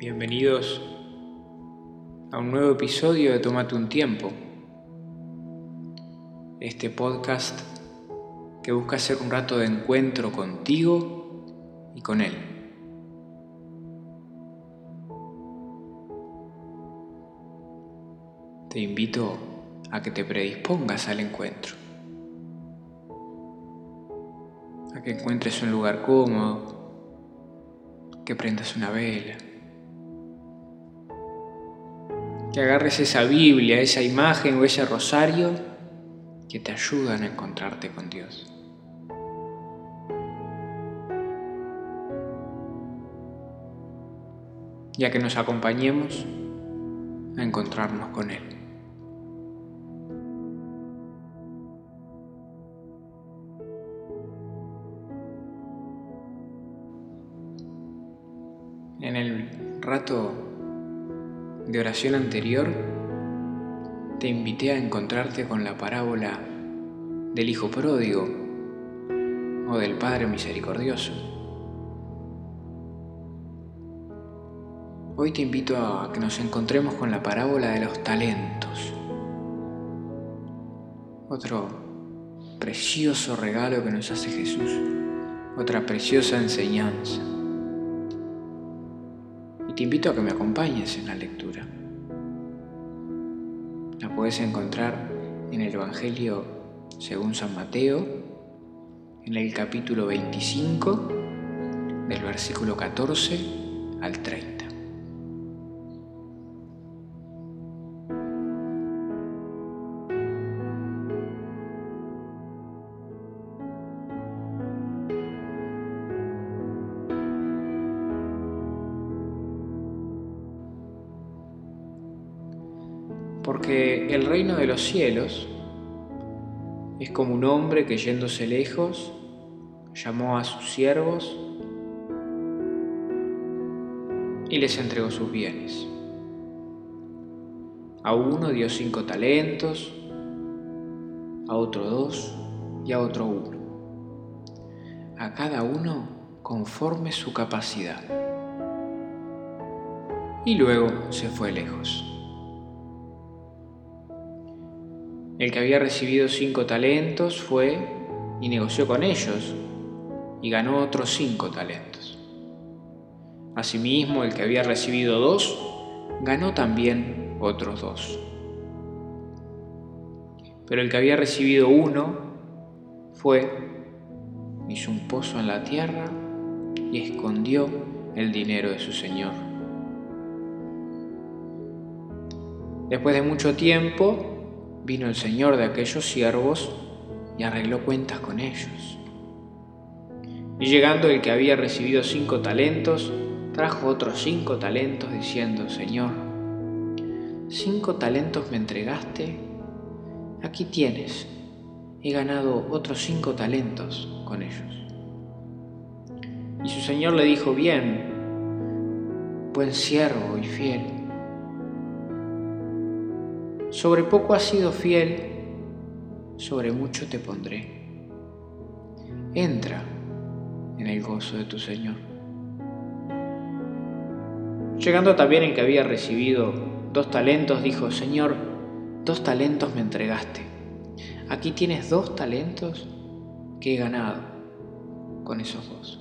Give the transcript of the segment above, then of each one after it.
Bienvenidos a un nuevo episodio de Tómate un tiempo. Este podcast que busca hacer un rato de encuentro contigo y con Él. Te invito a que te predispongas al encuentro. A que encuentres un lugar cómodo, que prendas una vela que agarres esa Biblia, esa imagen o ese rosario que te ayudan a encontrarte con Dios. Ya que nos acompañemos a encontrarnos con Él. En el rato de oración anterior, te invité a encontrarte con la parábola del Hijo Pródigo o del Padre Misericordioso. Hoy te invito a que nos encontremos con la parábola de los talentos. Otro precioso regalo que nos hace Jesús, otra preciosa enseñanza te invito a que me acompañes en la lectura. La puedes encontrar en el Evangelio según San Mateo, en el capítulo 25, del versículo 14 al 30. Porque el reino de los cielos es como un hombre que yéndose lejos llamó a sus siervos y les entregó sus bienes. A uno dio cinco talentos, a otro dos y a otro uno. A cada uno conforme su capacidad. Y luego se fue lejos. El que había recibido cinco talentos fue y negoció con ellos y ganó otros cinco talentos. Asimismo, el que había recibido dos, ganó también otros dos. Pero el que había recibido uno fue, hizo un pozo en la tierra y escondió el dinero de su señor. Después de mucho tiempo, Vino el señor de aquellos siervos y arregló cuentas con ellos. Y llegando el que había recibido cinco talentos, trajo otros cinco talentos diciendo, Señor, cinco talentos me entregaste, aquí tienes, he ganado otros cinco talentos con ellos. Y su Señor le dijo, bien, buen siervo y fiel sobre poco has sido fiel, sobre mucho te pondré. Entra en el gozo de tu Señor. Llegando también el que había recibido dos talentos, dijo, Señor, dos talentos me entregaste. Aquí tienes dos talentos que he ganado con esos dos.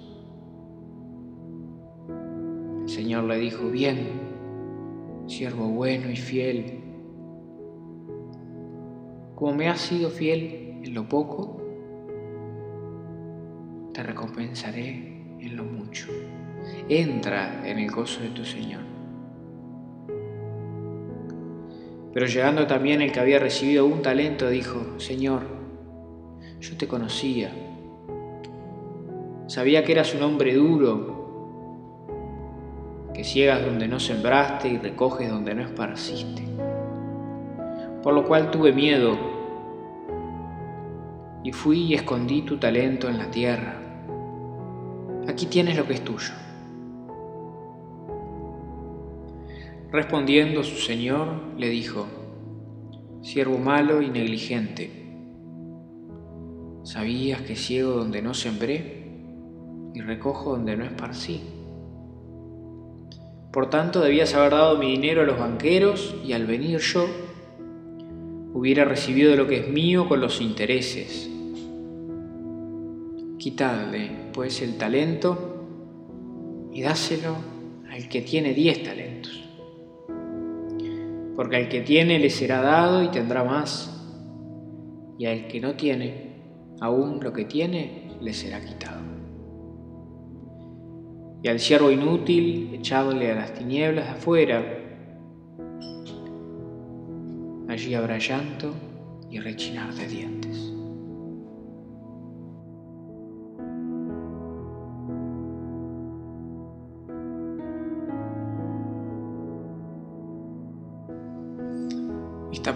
El Señor le dijo, bien, siervo bueno y fiel, como me has sido fiel en lo poco, te recompensaré en lo mucho. Entra en el gozo de tu Señor. Pero llegando también el que había recibido un talento, dijo, Señor, yo te conocía. Sabía que eras un hombre duro, que ciegas donde no sembraste y recoges donde no esparciste por lo cual tuve miedo y fui y escondí tu talento en la tierra. Aquí tienes lo que es tuyo. Respondiendo su señor, le dijo, siervo malo y negligente, ¿sabías que ciego donde no sembré y recojo donde no esparcí? Por tanto, debías haber dado mi dinero a los banqueros y al venir yo, hubiera recibido lo que es mío con los intereses. Quitadle, pues, el talento y dáselo al que tiene diez talentos. Porque al que tiene le será dado y tendrá más, y al que no tiene, aún lo que tiene le será quitado. Y al siervo inútil echadle a las tinieblas de afuera, allí habrá llanto y rechinar de dientes.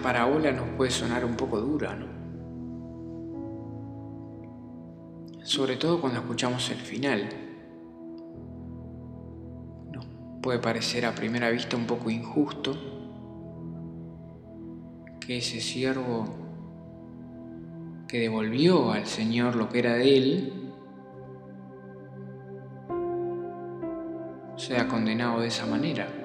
Parábola nos puede sonar un poco dura, ¿no? Sobre todo cuando escuchamos el final. Nos puede parecer a primera vista un poco injusto que ese siervo que devolvió al Señor lo que era de él, sea condenado de esa manera.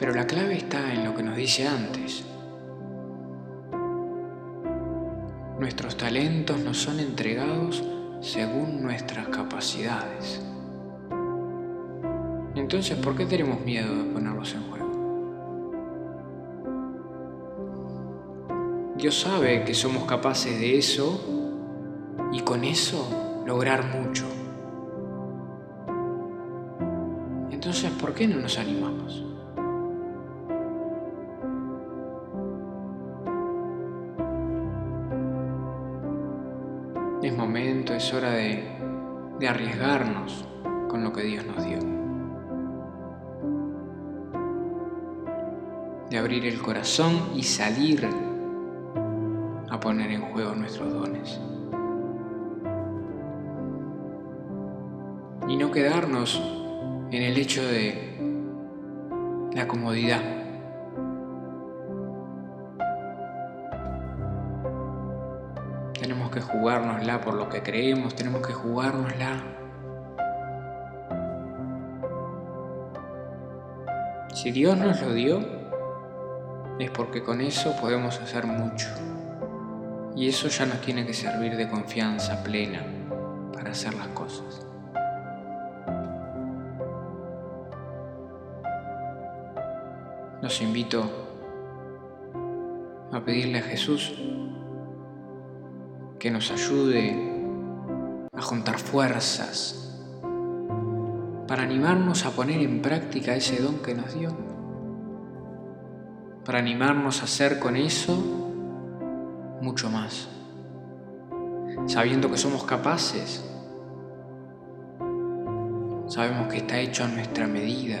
Pero la clave está en lo que nos dice antes. Nuestros talentos nos son entregados según nuestras capacidades. Entonces, ¿por qué tenemos miedo de ponerlos en juego? Dios sabe que somos capaces de eso y con eso lograr mucho. Entonces, ¿por qué no nos animamos? Es hora de, de arriesgarnos con lo que Dios nos dio. de abrir el corazón y salir a poner en juego nuestros dones. Y no quedarnos en el hecho de la comodidad. Por lo que creemos, tenemos que jugárnosla Si Dios nos lo dio, es porque con eso podemos hacer mucho. Y eso ya nos tiene que servir de confianza plena para hacer las cosas. Los invito a pedirle a Jesús que nos ayude a juntar fuerzas para animarnos a poner en práctica ese don que nos dio para animarnos a hacer con eso mucho más, sabiendo que somos capaces, sabemos que está hecho a nuestra medida.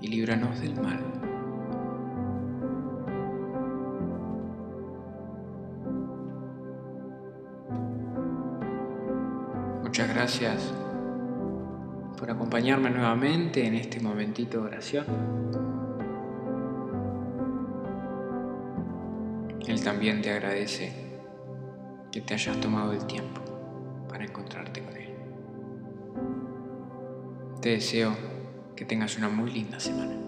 y líbranos del mal. Muchas gracias por acompañarme nuevamente en este momentito de oración. Él también te agradece que te hayas tomado el tiempo para encontrarte con Él. Te deseo que tengas una muy linda semana.